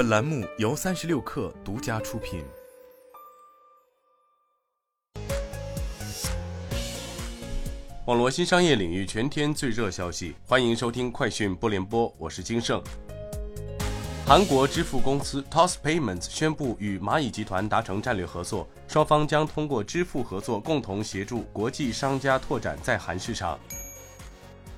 本栏目由三十六氪独家出品。网络新商业领域全天最热消息，欢迎收听快讯不联播，我是金盛。韩国支付公司 Toss Payments 宣布与蚂蚁集团达成战略合作，双方将通过支付合作，共同协助国际商家拓展在韩市场。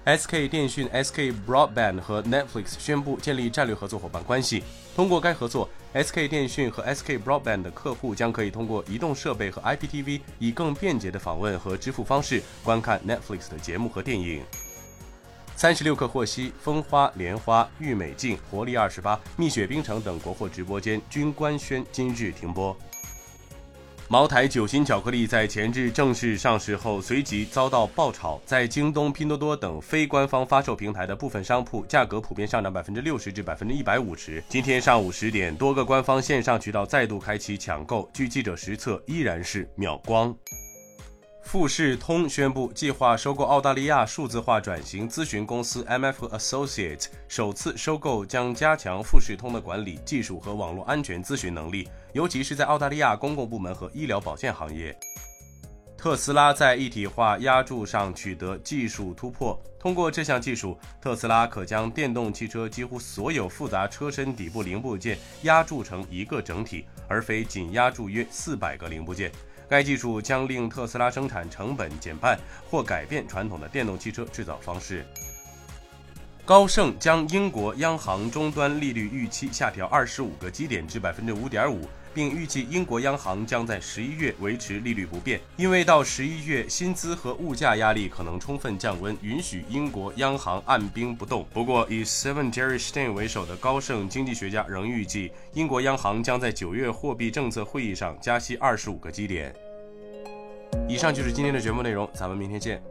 SK 电讯、SK Broadband 和 Netflix 宣布建立战略合作伙伴关系。通过该合作，SK 电讯和 SK Broadband 的客户将可以通过移动设备和 IPTV 以更便捷的访问和支付方式观看 Netflix 的节目和电影。三十六氪获悉，风花、莲花、郁美净、活力二十八、蜜雪冰城等国货直播间均官宣今日停播。茅台酒心巧克力在前日正式上市后，随即遭到爆炒，在京东、拼多多等非官方发售平台的部分商铺，价格普遍上涨百分之六十至百分之一百五十。今天上午十点，多个官方线上渠道再度开启抢购，据记者实测，依然是秒光。富士通宣布计划收购澳大利亚数字化转型咨询公司 MF Associate，首次收购将加强富士通的管理技术和网络安全咨询能力，尤其是在澳大利亚公共部门和医疗保健行业。特斯拉在一体化压铸上取得技术突破，通过这项技术，特斯拉可将电动汽车几乎所有复杂车身底部零部件压铸成一个整体，而非仅压铸约四百个零部件。该技术将令特斯拉生产成本减半，或改变传统的电动汽车制造方式。高盛将英国央行终端利率预期下调二十五个基点至百分之五点五，并预计英国央行将在十一月维持利率不变，因为到十一月薪资和物价压力可能充分降温，允许英国央行按兵不动。不过，以 Seven Jerry Stein 为首的高盛经济学家仍预计，英国央行将在九月货币政策会议上加息二十五个基点。以上就是今天的节目内容，咱们明天见。